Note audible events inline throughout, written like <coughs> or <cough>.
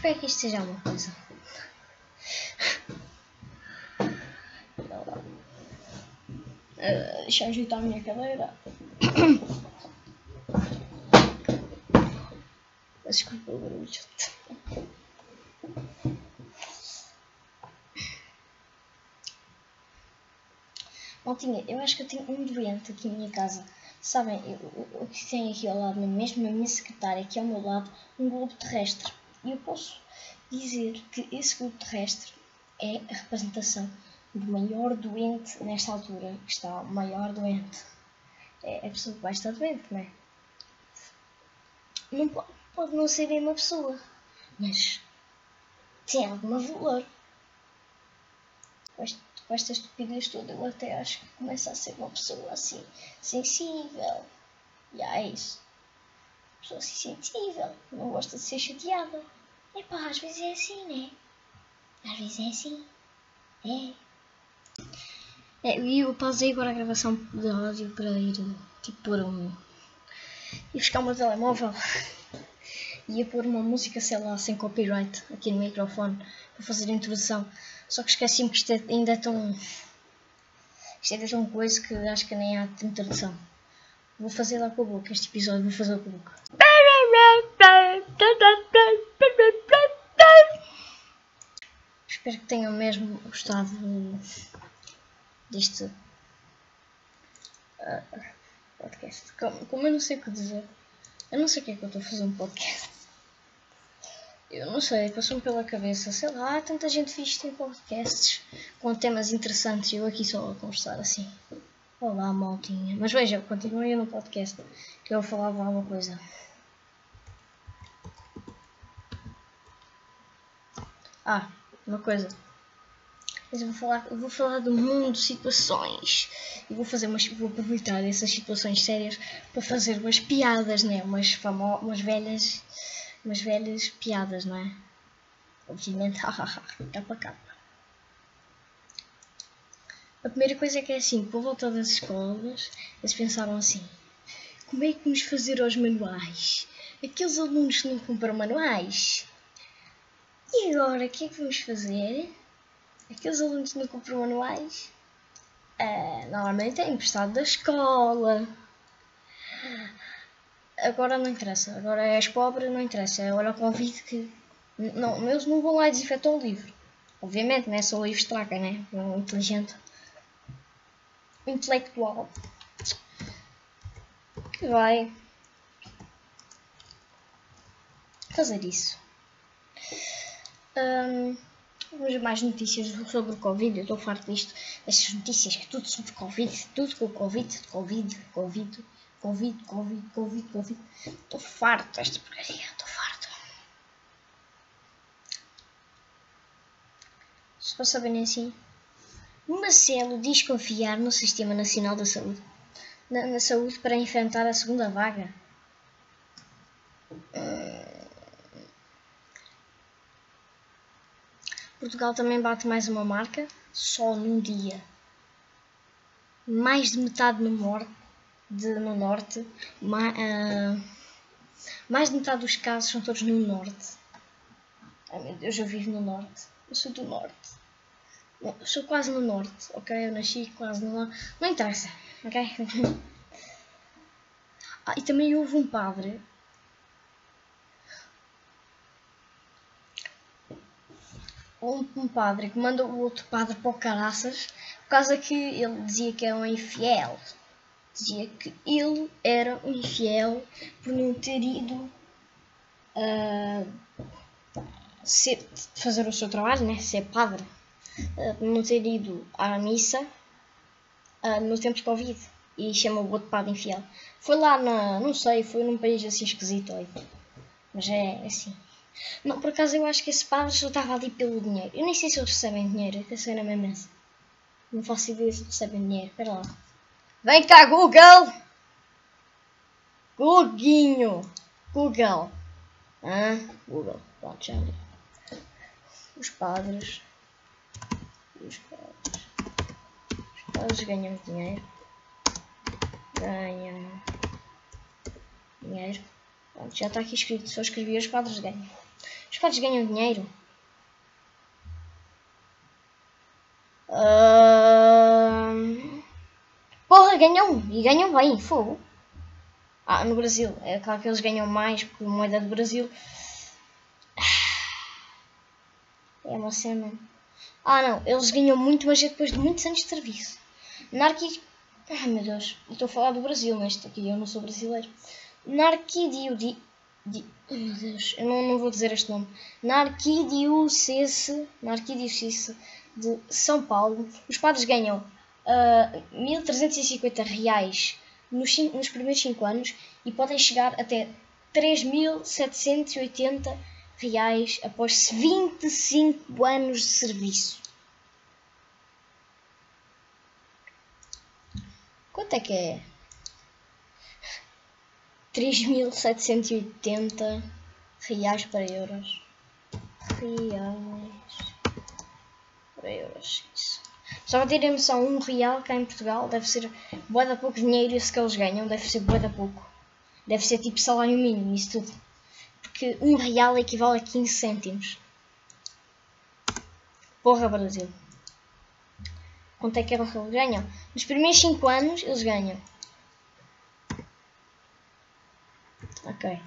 Espero que isto seja alguma coisa. Uh, deixa eu ajeitar a minha cadeira. Desculpa o barulho. Maltinha, eu acho que eu tenho um doente aqui na minha casa. Sabem, o que tem aqui ao lado, mesmo na minha secretária, aqui ao meu lado, um globo terrestre. E eu posso dizer que esse globo terrestre é a representação do maior doente nesta altura, que está o maior doente. É a pessoa que vai estar doente, não é? Não pode, pode não ser bem uma pessoa, mas tem algum valor. Com esta estupidez toda, eu até acho que começa a ser uma pessoa assim, sensível. E é isso. Assim, sensível, não gosta de ser chateada. Epá, às vezes é assim, né? Às vezes é assim. É. É, e eu pausei agora a gravação de áudio para ir tipo pôr um. e buscar o meu telemóvel. <laughs> Ia pôr uma música, sei lá, sem copyright aqui no microfone para fazer a introdução. Só que esqueci-me que isto é, ainda é tão. Isto é tão coisa que acho que nem há introdução. Vou fazer lá com a boca este episódio, vou fazer com a boca. Espero que tenham mesmo gostado deste uh, podcast. Como, eu não sei o que dizer, eu não sei o que é que eu estou a fazer um podcast. Eu não sei, passou-me pela cabeça, sei lá, tanta gente fixe tem podcasts com temas interessantes e eu aqui só a conversar assim. Olá, maltinha. Mas veja, continuem no podcast que eu falava alguma coisa. Ah, uma coisa. Mas eu vou falar, eu vou falar do mundo situações. E vou fazer umas, vou aproveitar essas situações sérias para fazer umas piadas, né? Umas famosas, umas velhas, umas velhas piadas, não é? Obviamente, <laughs> capa capa. A primeira coisa é que é assim, por volta das escolas, eles pensaram assim, como é que vamos fazer aos manuais? Aqueles alunos que não compram manuais, e agora, o que é que vamos fazer? Aqueles alunos que não compram manuais, uh, normalmente é emprestado da escola. Agora não interessa, agora és pobre, não interessa. É olha o Covid que. Não, eles não vão lá e desinfetam o livro. Obviamente, não é só o livro estraga, né? É um inteligente. Intelectual. Que vai fazer isso. Um, mais notícias sobre o Covid. Eu estou farto disto, destas notícias, que é tudo sobre Covid, tudo com Covid, Covid, Covid, Covid, Covid, Covid, Covid. Estou farto desta porcaria, estou farto. Se para saberem assim, Marcelo diz confiar no Sistema Nacional da Saúde, na, na saúde para enfrentar a segunda vaga. Portugal também bate mais uma marca, só num dia. Mais de metade no norte, de, no norte ma, uh, mais de metade dos casos são todos no norte. Ai meu Deus, eu vivo no norte. Eu sou do norte. Eu sou quase no norte, ok? Eu nasci quase no norte. Não interessa, ok? <laughs> ah, e também houve um padre um padre que manda o outro padre para o caraças por causa que ele dizia que era um infiel. Dizia que ele era um infiel por não ter ido uh, ser, fazer o seu trabalho, né? ser padre, por não ter ido à missa uh, no tempo de Covid e chama o outro padre infiel. Foi lá na, não sei, foi num país assim esquisito, aí. mas é assim. Não, por acaso eu acho que esse padre só estava ali pelo dinheiro. Eu nem sei se eles recebem dinheiro, eu sei na mesma essa. Não faço ideia se recebem dinheiro. Espera lá. Vem cá, Google! Guguinho! Google! Ah, Google. Pronto, já. Os padres. Os padres. Os padres ganham dinheiro. Ganham dinheiro. Pronto, já está aqui escrito. Só escrevi os padres ganham. Os padres ganham dinheiro? Uh... Porra, ganham! E ganham bem, fogo. Ah, no Brasil. É claro que eles ganham mais porque moeda do Brasil. É uma cena. Ah não, eles ganham muito, mas é depois de muitos anos de serviço. Na arqui... Ai meu Deus, estou a falar do Brasil neste aqui, eu não sou brasileiro. Na arquidiocese... Di... Meu Deus, eu não, não vou dizer este nome. Na arquidiocese... Na arquidiocese de São Paulo, os padres ganham uh, 1.350 reais nos, nos primeiros 5 anos e podem chegar até 3.780 reais após 25 anos de serviço. Quanto é que é? 3.780 reais para euros. Reais para euros. Isso. Só para terem noção, um real cá em Portugal deve ser boa da pouco dinheiro esse que eles ganham, deve ser boa da pouco. Deve ser tipo salário mínimo, isso tudo que um real equivale a 15 cêntimos. Porra, Brasil. Quanto é que eles ganham? Nos primeiros 5 anos eles ganham. Ok.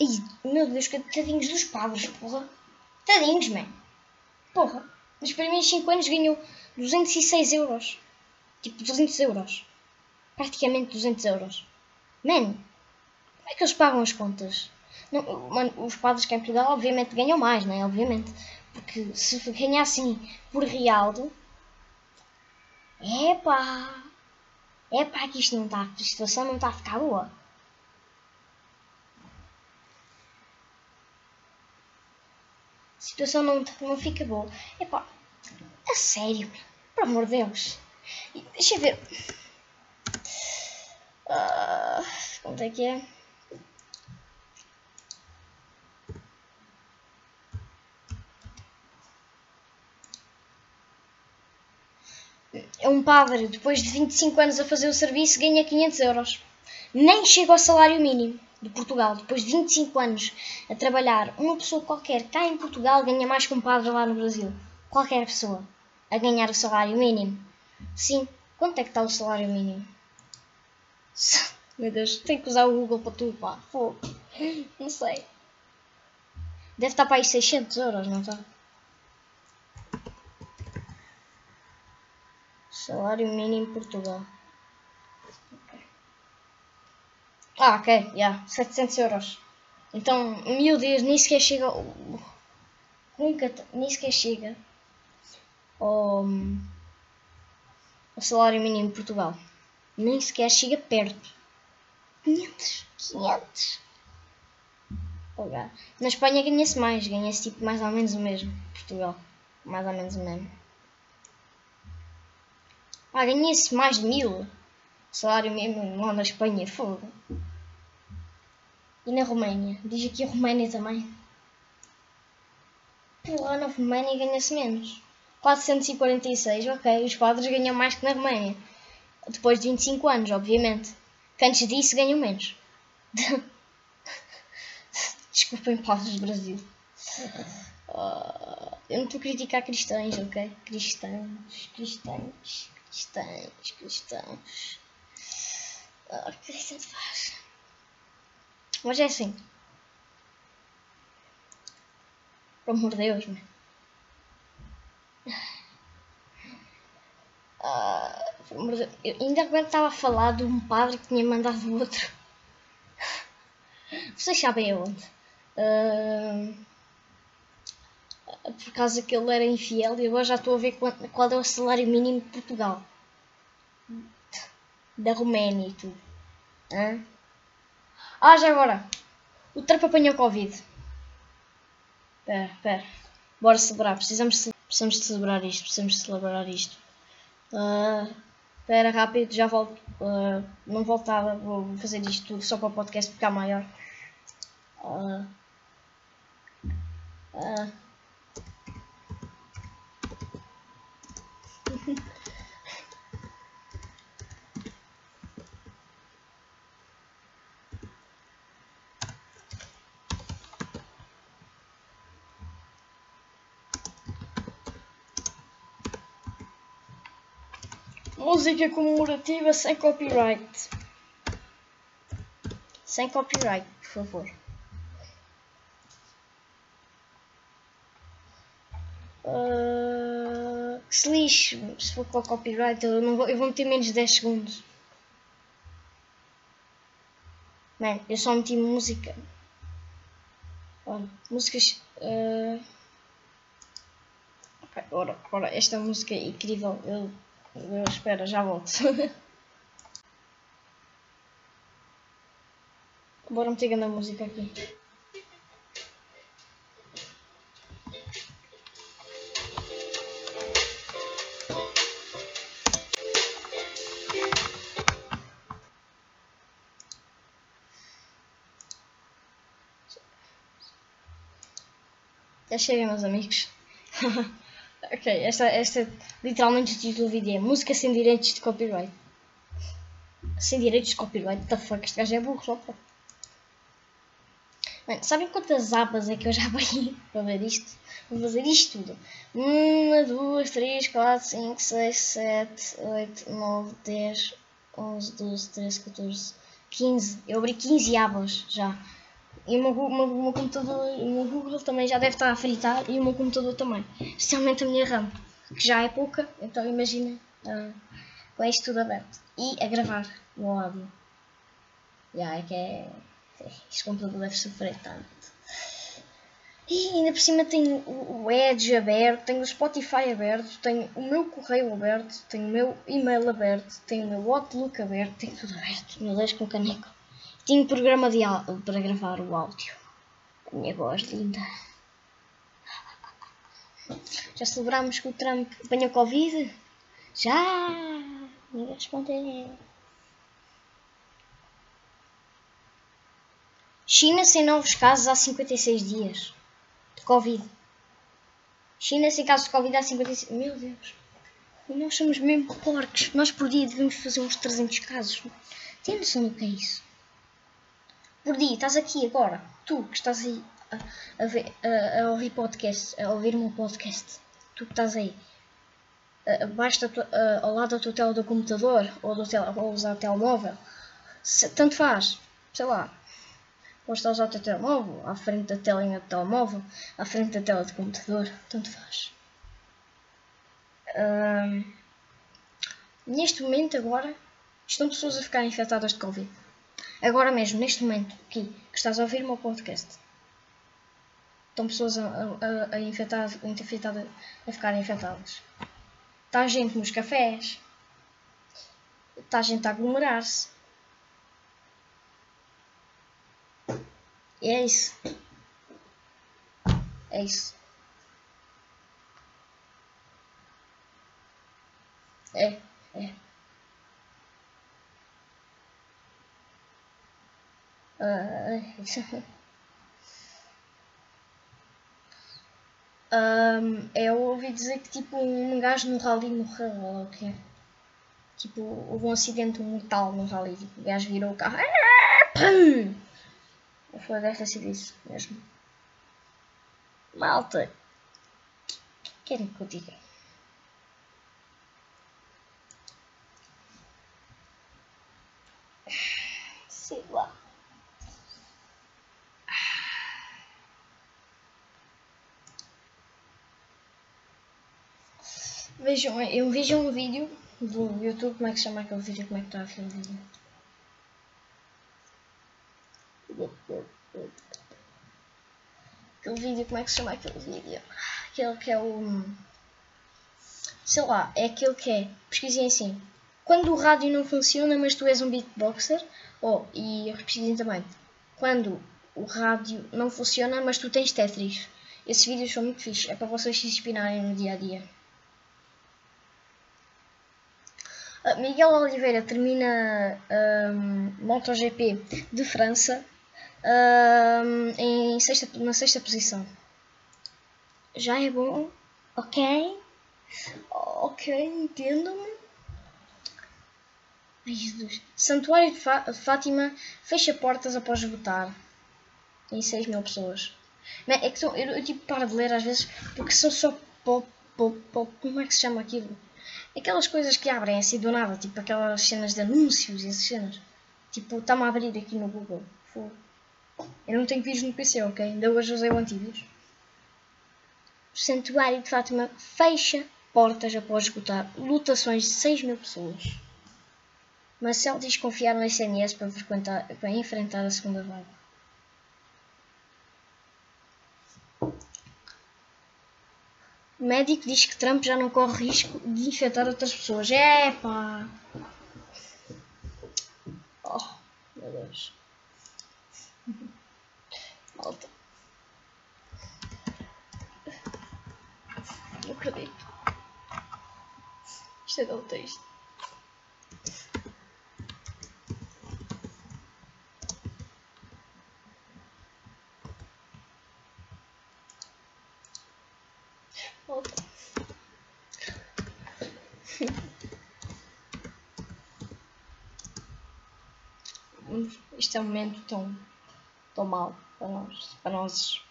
Ih, meu Deus, que tadinhos dos padres, porra. Tadinhos, man. Porra. Nos primeiros 5 anos ganham 206 euros. Tipo, 200 euros. Praticamente 200 euros. Man, como é que eles pagam as contas? Não, os padres que em Portugal obviamente ganham mais, não é? Obviamente. Porque se ganhassem por Rialdo. Epá! Epá, que isto não está. A situação não está a ficar boa. A situação não, não fica boa. Epá, a sério, por amor de Deus. Deixa eu ver. Uh, quanto é que é? É um padre, depois de 25 anos a fazer o serviço, ganha 500 euros. Nem chega ao salário mínimo de Portugal. Depois de 25 anos a trabalhar, uma pessoa qualquer cá em Portugal ganha mais que um padre lá no Brasil. Qualquer pessoa a ganhar o salário mínimo. Sim, quanto é que está o salário mínimo? <laughs> Meu Deus, tenho que usar o Google para tudo, pá. Fogo. Não sei. Deve estar para aí 600 euros, não está? Salário mínimo Portugal. Ah, ok, já. Yeah, 700 euros. Então, meu Deus, nem sequer chega. Nunca. Nem sequer chega. Ao, ao salário mínimo Portugal. Nem sequer chega perto. 500. 500. Okay. Na Espanha ganha-se mais. Ganha-se tipo mais ou menos o mesmo. Portugal. Mais ou menos o mesmo. Ah, ganhei-se mais de mil. Salário mesmo lá na Espanha, fogo. E na Roménia? Diz aqui a Roménia também. Porra, na Roménia ganha-se menos. 446, ok. Os padres ganham mais que na Roménia. Depois de 25 anos, obviamente. Que antes disso ganham menos. <laughs> Desculpem, padres do Brasil. Uh, eu não estou a criticar cristãos, ok? Cristãos, cristãos cristãos, cristãos. Ah, o que é que faz? Mas é assim. Pelo amor de Deus, mano. Ah, eu ainda agora estava a falar de um padre que tinha mandado outro. <laughs> Vocês sabem aonde? Uh, por causa que ele era infiel e agora já estou a ver qual, qual é o salário mínimo de Portugal. Da Roménia e tudo. Hã? Ah, já agora. O Trump apanhou Covid. Espera, espera. Bora celebrar. Precisamos, precisamos de celebrar isto. Precisamos de celebrar isto. Uh, rápido. Já volto. Uh, não voltava. Vou fazer isto tudo só para o podcast ficar maior. Uh, uh. Música comemorativa sem copyright. Sem copyright, por favor. Uh que se lixe, se for com copyright, eu, não vou, eu vou meter menos de 10 segundos. Man, eu só meti música. Olha, músicas. Uh... Ora, ora, esta música é incrível. Eu, eu espero, já volto. <laughs> Bora meter a música aqui. Já chega, meus amigos. <laughs> ok, esta, esta literalmente o título do vídeo é Música sem direitos de copyright. Sem direitos de copyright, what the fuck, este gajo é burro, só Bem, sabem quantas abas é que eu já <laughs> abri para ver isto? Vou fazer isto tudo. 1, 2, 3, 4, 5, 6, 7, 8, 9, 10, 11, 12, 13, 14, 15. Eu abri 15 abas já. E o meu, meu, meu, computador, o meu Google também já deve estar a fritar e o meu computador também. Especialmente a minha RAM, que já é pouca, então imagina uh, com isto tudo aberto. E a gravar no áudio. Já é que é. Este computador deve sofrer tanto. E ainda por cima tenho o Edge aberto, tenho o Spotify aberto, tenho o meu correio aberto, tenho o meu e-mail aberto, tenho o meu Outlook aberto, tenho tudo aberto. Meu Deus, com caneco. Tenho programa de para gravar o áudio. A minha voz linda. Já celebramos que o Trump apanhou Covid? Já! Ninguém respondeu. China sem novos casos há 56 dias de Covid. China sem casos de Covid há 56. Meu Deus! E nós somos mesmo porcos. Nós por dia devemos fazer uns 300 casos. Tem noção do que é isso? Por dia, estás aqui agora, tu que estás aí a, a, a, ouvir podcast, a ouvir o meu podcast, tu que estás aí, abaixo ao lado da tua tela do computador ou, do tel, ou usar o telemóvel, se, tanto faz, sei lá, ou estás a usar o teu telemóvel, à frente da telinha do telemóvel, à frente da tela do computador, tanto faz. Um, neste momento agora estão pessoas a ficar infectadas de Covid. Agora mesmo, neste momento, aqui, que estás a ouvir o meu podcast, estão pessoas a, a, a, infectar, a, ficarem infectadas. Está gente nos cafés. Está gente a aglomerar-se. E é isso. É isso. É, é. Um, <laughs> eu ouvi dizer que tipo um gajo no rally morreu ou o quê? Tipo, houve um acidente mortal no rally, tipo, o gajo virou o carro. Pum! Foi, deve sido isso mesmo. Malta, querem que eu diga? Sei lá. Vejam, eu vejo um vídeo do YouTube, como é que se chama aquele vídeo, como é que está aquele vídeo? Aquele vídeo, como é que se chama aquele vídeo? Aquele que é o... Sei lá, é aquele que é, pesquisem assim, quando o rádio não funciona mas tu és um beatboxer, oh, e pesquisem também, quando o rádio não funciona mas tu tens Tetris. Esses vídeos são muito fixos, é para vocês se inspirarem no dia a dia. Ah, Miguel Oliveira termina um, MotoGP de França um, em sexta, na sexta posição. Já é bom, ok? Ok, entendo-me. Ai Jesus. Santuário de Fátima fecha portas após votar em 6 mil pessoas. É que são, eu, eu, tipo paro de ler às vezes porque são só pop, pop, pop, como é que se chama aquilo? Aquelas coisas que abrem assim do nada, tipo aquelas cenas de anúncios e essas cenas. Tipo, está-me a abrir aqui no Google. Eu não tenho vírus no PC, ok? Ainda hoje usei o antivírus. O Santuário de Fátima fecha portas após esgotar lutações de 6 mil pessoas. Marcel diz confiar no SNS para, para enfrentar a segunda vaga. O médico diz que Trump já não corre risco de infectar outras pessoas. Epá! Oh, meu Deus. Malta. Não acredito. Isto é tão triste. Volta. Isto é um momento tão, tão mau para nós, para nós.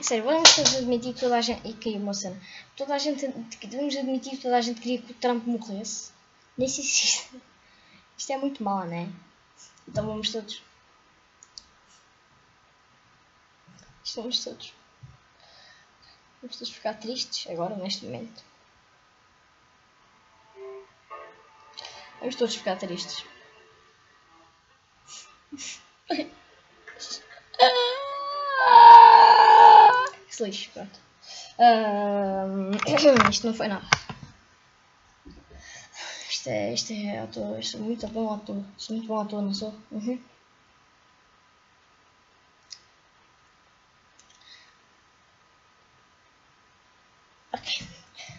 Sério, vamos todos admitir que toda a gente. E caiu uma cena. Toda a gente. Devemos admitir que toda a gente queria que o Trump morresse. Nem se isto. Isto é muito mau, não é? Então vamos todos. Estamos todos. Vamos todos ficar tristes agora, neste momento. Vamos todos ficar tristes. <laughs> Se lixe, pronto. Uh, <coughs> isto não foi nada. Isto é, isto é ator, isto é muito bom ator. Sou muito bom ator, não sou? Uhum. Ok.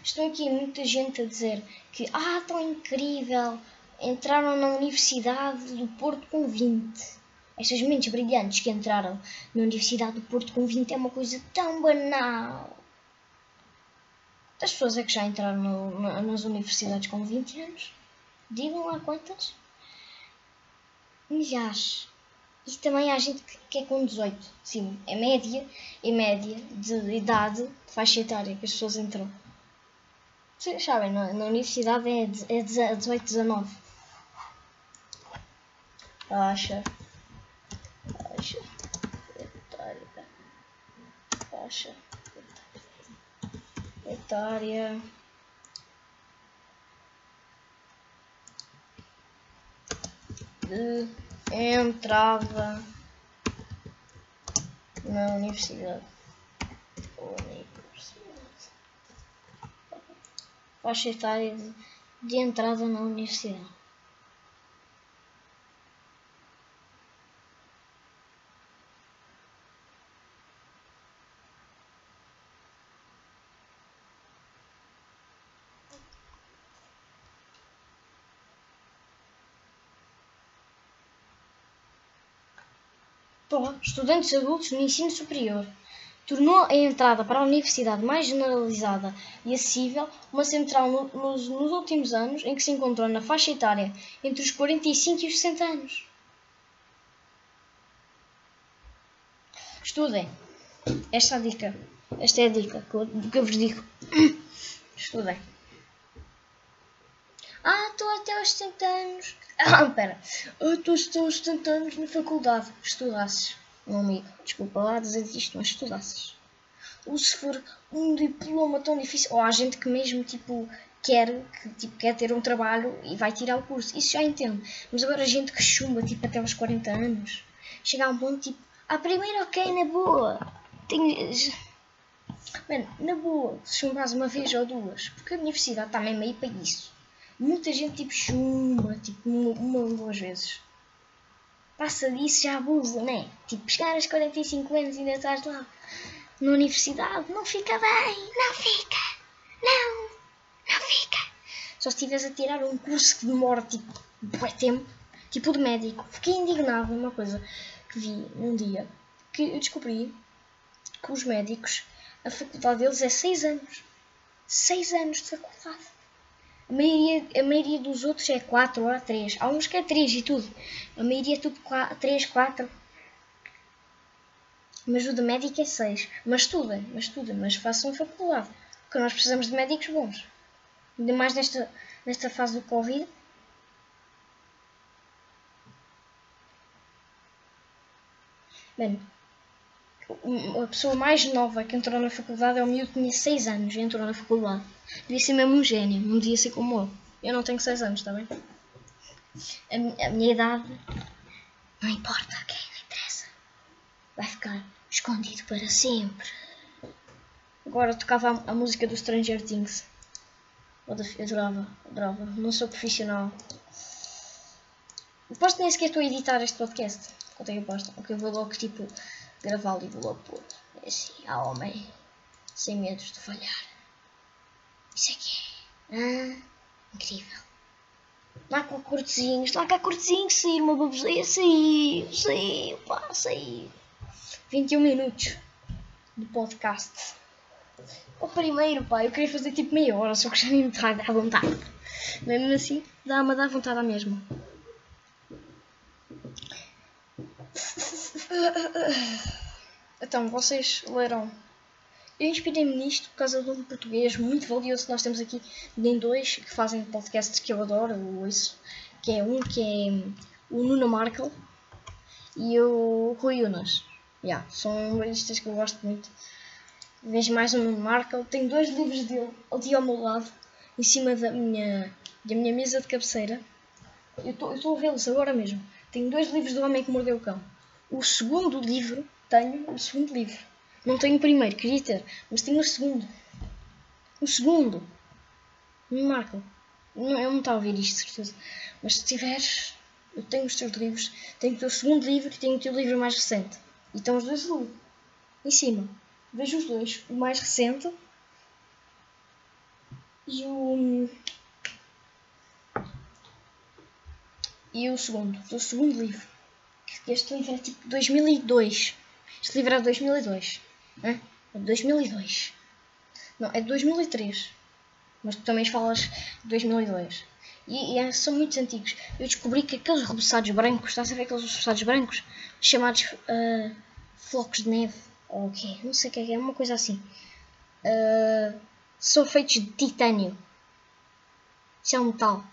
Estou aqui muita gente a dizer que ah, tão incrível, entraram na Universidade do Porto com 20. Estas mentes brilhantes que entraram na Universidade do Porto com 20 é uma coisa tão banal. As pessoas é que já entraram no, na, nas universidades com 20 anos? Digam lá quantas? Milhares. E também há gente que, que é com 18. Sim, é média, é média de idade, de faixa etária que as pessoas entram. Vocês sabem, na, na universidade é, é 18, 19. Faixa faixa etária faixa etária de entrada na universidade. Universidade. Faixa etária de entrada na universidade estudantes adultos no ensino superior. Tornou a entrada para a universidade mais generalizada e acessível, uma central no, nos, nos últimos anos em que se encontrou na faixa etária entre os 45 e os 60 anos. Estudem. Esta é a dica. Esta é a dica que eu, que eu vos digo. <coughs> Estudem. Ah, estou até aos 70 anos. Ah, pera. Estou até aos 70 anos na faculdade. Estudasses. Meu amigo, desculpa lá dizer isto, mas estudasses. Ou se for um diploma tão difícil. Ou há gente que mesmo, tipo, quer, que, tipo, quer ter um trabalho e vai tirar o curso. Isso já entendo. Mas agora a gente que chumba, tipo, até aos 40 anos. Chega a um ponto, tipo, a primeira ok, na boa. Tenho... Mano, na boa, se chumbas uma vez ou duas. Porque a universidade está mesmo aí para isso muita gente tipo chumba, tipo uma ou duas vezes. Passa disso, já abusa, né? Tipo, chegar aos 45 anos e ainda estás lá na universidade, não fica bem, não fica, não, não fica. Só se a tirar um curso que demora tipo bué tempo, tipo de médico. Fiquei indignado uma coisa que vi num dia, que eu descobri que os médicos, a faculdade deles é 6 anos. 6 anos de faculdade. A maioria, a maioria dos outros é 4 ou 3. Há uns que é 3 e tudo. A maioria é tudo 4, 3, 4. Mas o de médico é 6. Mas estudem, mas estudem, mas façam faculdade. Porque nós precisamos de médicos bons. Ainda mais nesta, nesta fase do Covid. Bem, a pessoa mais nova que entrou na faculdade é o miúdo que tinha 6 anos e entrou na faculdade. Devia ser mesmo um gênio, não devia ser como eu. Eu não tenho 6 anos, está bem? A, a, minha idade não importa, ok? Não interessa. Vai ficar escondido para sempre. Agora tocava a, a música do Stranger Things. Eu adorava, adorava. Não sou profissional. Posto nem sequer estou a editar este podcast. Quanto é que eu posto? Ok, eu vou logo tipo gravá-lo e vou logo pôr. É assim, a homem. Sem medos de falhar. Isso aqui é. Ah, incrível. Lá com cortezinhos, lá a cortezinhos, sair uma baboseia, saiu, saiu, pá, saiu. 21 minutos de podcast. O primeiro, pá, eu queria fazer tipo meia hora, só que já nem me dá à vontade. Mesmo assim, dá-me a dar vontade à mesma. <laughs> Então, vocês leram. Eu inspirei-me nisto por causa de um português muito valioso que nós temos aqui, nem dois, que fazem podcasts que eu adoro, isso, que é um que é o Nuno Markel e o Rui Unas. Yeah, são humoristas que eu gosto muito. Vejo mais o Nuno Markel. Tenho dois livros dele ali ao meu lado, em cima da minha, da minha mesa de cabeceira. Eu estou a vê-los agora mesmo. Tenho dois livros do Homem que Mordeu o Cão. O segundo livro, tenho o segundo livro. Não tenho o primeiro, queria ter, mas tenho o segundo. O segundo. Nuno Markel. Não, eu não estava a ouvir isto, certeza. Mas se tiveres, eu tenho os teus livros. Tenho o teu segundo livro e tenho o teu livro mais recente. E estão os dois ali, em cima. Vejo os dois. O mais recente e o. E o segundo. O segundo livro. Este livro é tipo 2002. Este livro é de 2002. É? é de 2002. Não, é de 2003. Mas tu também falas de 2002. E, e é, são muito antigos. Eu descobri que aqueles reboçados brancos, estás a ver aqueles reboçados brancos? Chamados uh, flocos de neve ou o quê? Não sei o que é, é uma coisa assim. Uh, são feitos de titânio. Isso é um metal.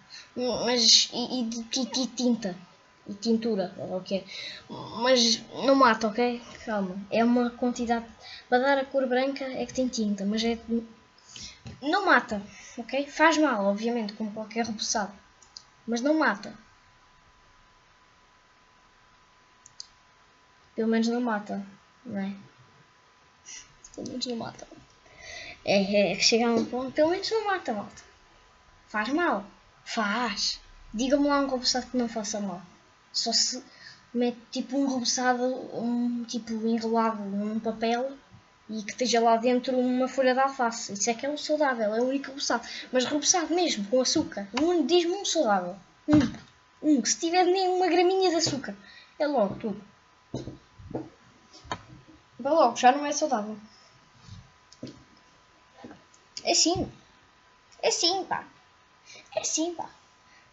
Mas, e, e de, de, tinta. E tintura, ou o que Mas não mata, ok? Calma. É uma quantidade. Para dar a cor branca é que tem tinta, mas é. Não mata, ok? Faz mal, obviamente, como qualquer repousado. Mas não mata. Pelo menos não mata, não é? Pelo menos não mata. É, é chegar a um ponto, pelo menos não mata, malta. Faz mal. Faz. Diga-me lá um robuçado que não faça mal. Só se mete tipo um robuçado, um tipo enrolado num papel e que esteja lá dentro uma folha de alface. Isso é que é o saudável, é o único robuçado. Mas robuçado mesmo, com açúcar. Um, Diz-me um saudável. Um. Um. Se tiver nem uma graminha de açúcar. É logo tudo. Vai logo, já não é saudável. É sim. É sim, pá. É sim, pá.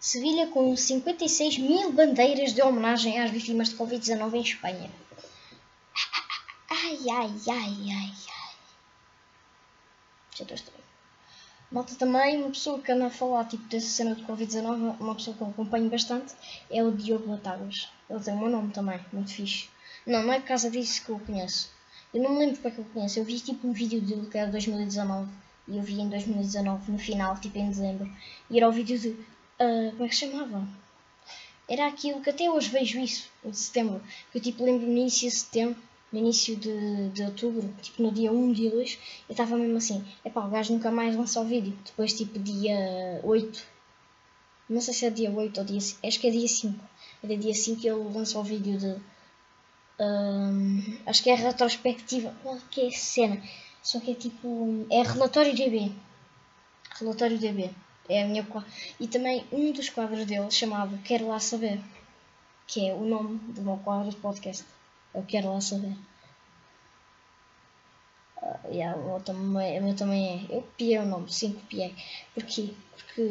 Sevilha com 56 mil bandeiras de homenagem às vítimas de Covid-19 em Espanha. <laughs> Ai, ai, ai, ai, ai. Já estou estranho. Malta também, uma pessoa que anda a falar tipo, dessa cena de Covid-19, uma pessoa que eu acompanho bastante, é o Diogo Batáguas. Ele tem o meu nome também, muito fixe. Não, não é por causa disso que eu o conheço. Eu não me lembro porque é que eu o conheço. Eu vi tipo um vídeo dele que era 2019 e eu vi em 2019, no final, tipo em dezembro. E era o vídeo de. Uh, como é que se chamava? Era aquilo que até hoje vejo isso, de setembro. Que eu tipo lembro no início de setembro, no início de, de outubro, tipo no dia 1, dia 2, eu estava mesmo assim: epá, o gajo nunca mais lançou o vídeo. Depois, tipo, dia 8, não sei se é dia 8 ou dia 5, acho que é dia 5. Era dia 5 que ele lançou o vídeo de. Um, acho que é retrospectiva, qualquer cena. Só que é tipo. É relatório DB. Relatório DB. É a minha. E também um dos quadros dele chamado Quero Lá Saber. Que é o nome do meu quadro de podcast. Eu quero lá saber. Uh, yeah, o, também, o também é. Eu copiei o nome, sim, copiei. Porquê? Porque.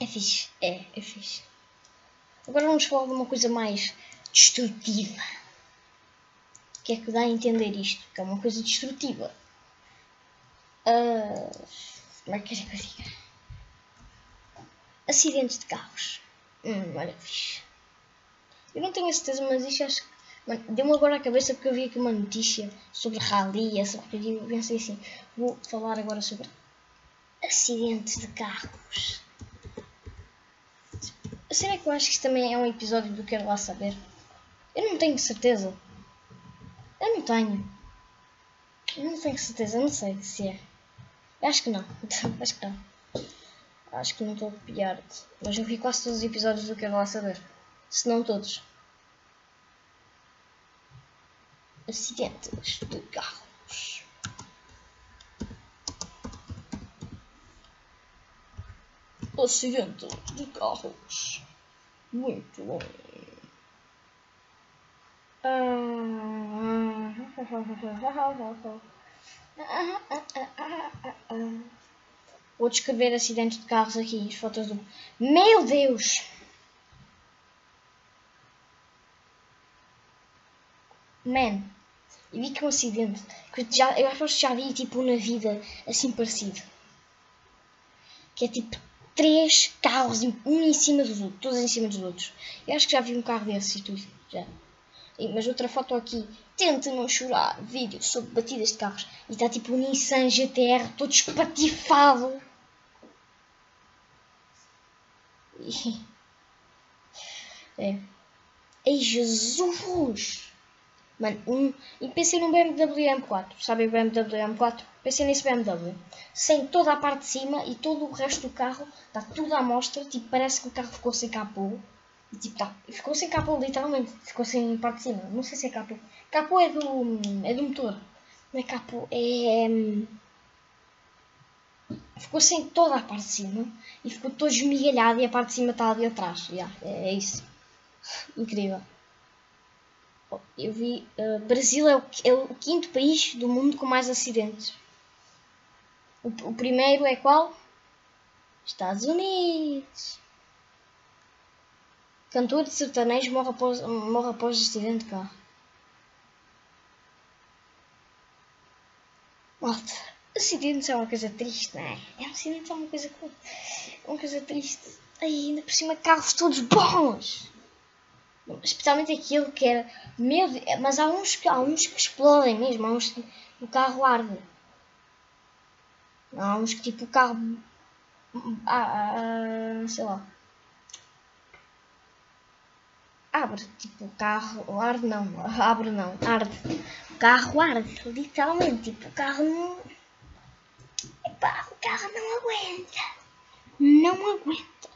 É fixe. É, é fixe. Agora vamos falar de uma coisa mais destrutiva que é que dá a entender isto? Que é uma coisa destrutiva. Uh, como é que eu diga? Acidentes de carros. Hum, olha, fixe. Eu não tenho a certeza, mas isto acho que. Deu-me agora a cabeça porque eu vi aqui uma notícia sobre rally, essa porque eu pensei assim, vou falar agora sobre acidentes de carros. Será que eu acho que isto também é um episódio do Quero Lá Saber? Eu não tenho certeza. Eu não tenho. Eu não tenho certeza, não sei se é. Acho que não. <laughs> acho que não. Acho que não estou a copiar-te. Mas eu vi quase todos os episódios do Quero Lá Saber. Se não todos. Acidentes de carros. Acidente de carros. Muito bom. <laughs> Vou descrever acidentes de carros aqui, as fotos do. Meu Deus! Man, eu vi que um acidente que já, eu acho que já vi tipo na vida assim parecido. Que é tipo três carros, um em cima dos outros, todos em cima dos outros. Eu acho que já vi um carro desses e tudo. Já. Mas outra foto aqui. Tente não chorar. Vídeo sobre batidas de carros. E está tipo um Nissan GTR todo espatifado. <laughs> É. Ei Jesus! Mano, um, e pensei num BMW M4, sabe o BMW M4? Pensei nesse BMW, sem toda a parte de cima e todo o resto do carro, está tudo à mostra, tipo, parece que o carro ficou sem capô, e tipo, tá, ficou sem capô literalmente, ficou sem parte de cima, não sei se é capô, capô é do, é do motor, não é capô, é... Ficou sem toda a parte de cima e ficou todo esmigalhado e a parte de cima está ali atrás, yeah, é, é isso, incrível. Eu vi. Uh, Brasil é o, é o, quinto país do mundo com mais acidentes. O, o primeiro é qual? Estados Unidos. Cantor de sertanejo morre após, morre após acidente de carro. Malta, acidentes é uma coisa triste, não é? É um acidente é uma coisa, uma coisa triste. Aí, ainda por cima, carros todos bons especialmente aquilo que era meu mas há uns que há uns que explodem mesmo há uns que o carro arde há uns que tipo o carro ah, ah, sei lá abre tipo o carro arde não abre não arde o carro arde literalmente tipo o carro não Epá, o carro não aguenta não aguenta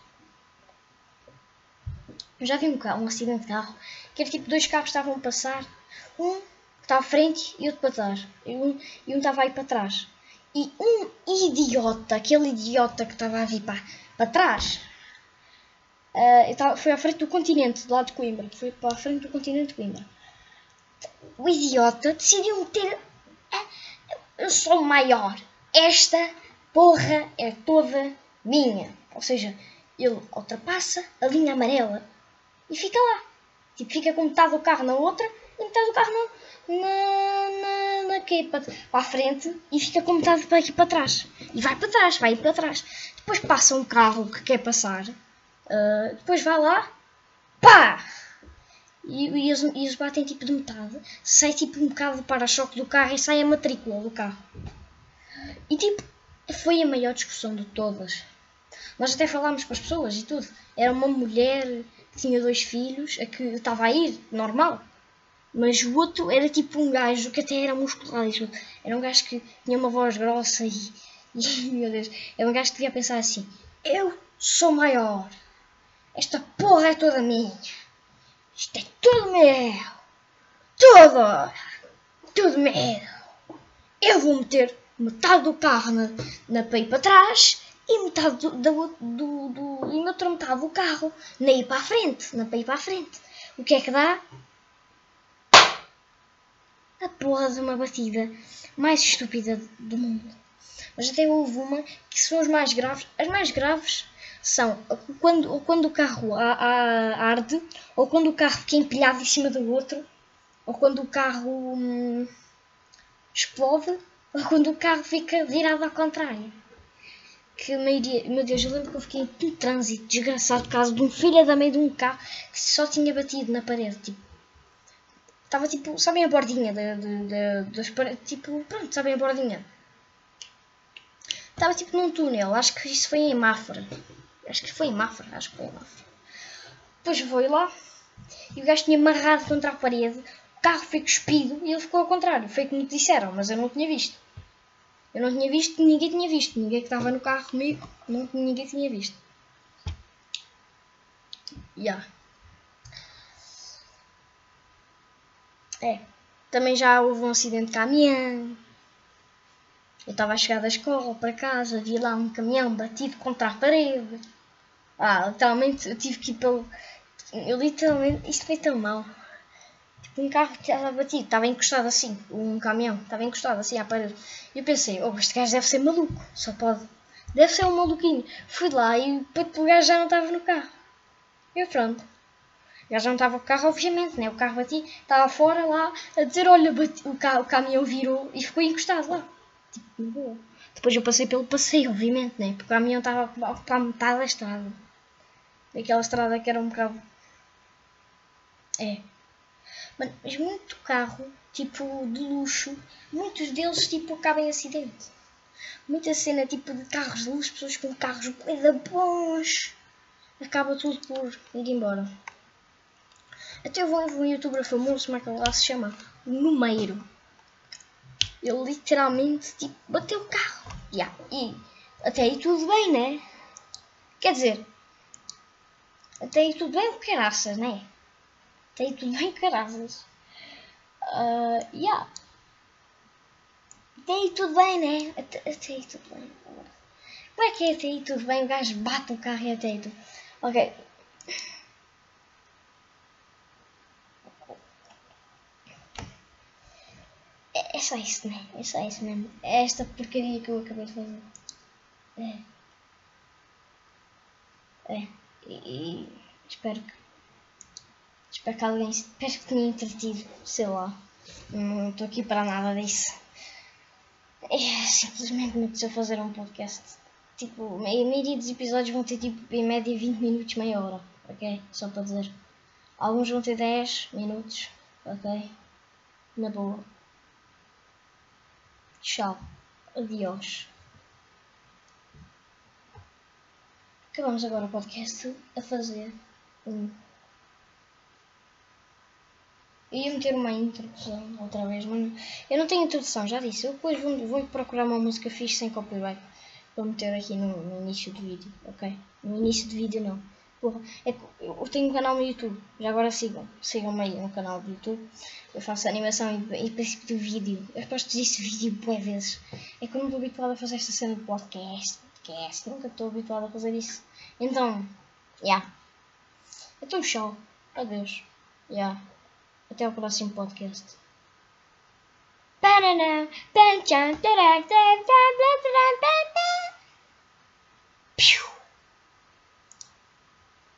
eu já vi um, carro, um acidente de carro que era tipo dois carros estavam a passar, um estava à frente e outro para trás, e um, e um estava aí para trás. E um idiota, aquele idiota que estava a vir para, para trás, uh, estava, foi à frente do continente, do lado de Coimbra, foi para a frente do continente de Coimbra. O idiota decidiu meter. Eu sou maior, esta porra é toda minha. Ou seja, ele ultrapassa a linha amarela e fica lá. Tipo, fica com metade do carro na outra e metade do carro na, na, na, na aqui, para, para a frente e fica com metade para aqui para trás. E vai para trás, vai para trás. Depois passa um carro que quer passar, uh, depois vai lá, pá! E, e, eles, e eles batem tipo de metade, sai tipo um bocado do para-choque do carro e sai a matrícula do carro. E tipo, foi a maior discussão de todas. Nós até falámos com as pessoas e tudo. Era uma mulher tinha dois filhos, a que estava a ir, normal. Mas o outro era tipo um gajo que até era musculado. Era um gajo que tinha uma voz grossa e, <laughs> e meu Deus, era um gajo que devia pensar assim: Eu sou maior. Esta porra é toda minha. Isto é tudo meu. Tudo. Tudo meu. Eu vou meter metade do carro na, na para ir para trás e metade do, do, do, do, e outra metade do carro na ir para a frente, na ir para a frente. O que é que dá? A porra de uma batida mais estúpida do mundo. Mas até houve uma que são as mais graves. As mais graves são quando, ou quando o carro a, a, arde, ou quando o carro fica empilhado em cima do outro, ou quando o carro hum, explode, quando o carro fica virado ao contrário. Que maioria, meu Deus, eu lembro que eu fiquei em trânsito desgraçado por causa de um filho da meio de um carro que só tinha batido na parede. Tipo, estava tipo, sabem a bordinha das paredes? Tipo, pronto, sabem a bordinha. Estava tipo num túnel, acho que isso foi em Mafra. Acho que foi Mafra, acho que foi Mafra. Depois foi lá e o gajo tinha amarrado contra a parede, o carro foi cuspido e ele ficou ao contrário. Foi como te disseram, mas eu não tinha visto. Eu não tinha visto, ninguém tinha visto. Ninguém que estava no carro comigo, não, ninguém tinha visto. Já. Yeah. É. Também já houve um acidente de caminhão. Eu estava a chegar da escola para casa, vi lá um caminhão batido contra a parede. Ah, literalmente eu tive que ir pelo. Eu literalmente. Isto foi tão mal. Tipo, um carro que estava batido, estava encostado assim. Um caminhão, estava encostado assim à parede. E eu pensei, oh, este gajo deve ser maluco. Só pode. Deve ser um maluquinho. Fui lá e o gajo já não estava no carro. E pronto. O gajo não estava com o carro, obviamente, né? O carro bati, estava fora lá a dizer, olha, bati, o, carro, o caminhão virou e ficou encostado lá. Tipo. Depois eu passei pelo passeio, obviamente, né? Porque o caminhão estava a ocupar metade da estrada. Daquela estrada que era um bocado. É. Mas muito carro, tipo, de luxo, muitos deles, tipo, acabam em acidente. Muita cena, tipo, de carros de luxo, pessoas com carros bem bons. Acaba tudo por ir embora. Até houve um youtuber famoso, como é que ele lá se chama? Numeiro. Ele literalmente tipo, bateu o carro. Yeah. E até aí tudo bem, né? Quer dizer, aí tudo bem com caraças, né? Aí tudo bem com caraças. Uh, yeah. Até aí tudo bem, né? Aí tudo bem. Como é que é aí tudo bem? O gajo bate o carro e até tudo. Ok. É só isso, né? É só isso mesmo. É esta porcaria que eu acabei de fazer. É. É. E, espero que. Espero que alguém. Espero que tenha entretido. Sei lá. Não estou aqui para nada disso. É, simplesmente me apeteceu fazer um podcast. Tipo, a maioria dos episódios vão ter tipo em média 20 minutos, meia hora. Ok? Só para dizer. Alguns vão ter 10 minutos. Ok? Na boa. Tchau. Adiós. Acabamos agora o podcast a fazer um. Ia meter uma introdução outra vez, mas eu não tenho introdução, já disse. Eu depois vou, vou procurar uma música fixe sem copyright para meter aqui no, no início do vídeo, ok? No início do vídeo não. Porra, é eu tenho um canal no YouTube, já agora sigam, sigam-me aí no canal do YouTube. Eu faço animação e, e princípio do vídeo. Eu posto disse vídeo boas vezes. É que eu não estou habituado a fazer esta cena de podcast, podcast, nunca estou habituado a fazer isso. Então. Yeah. Então, tchau. Adeus. Yeah. Até o próximo podcast. Piu.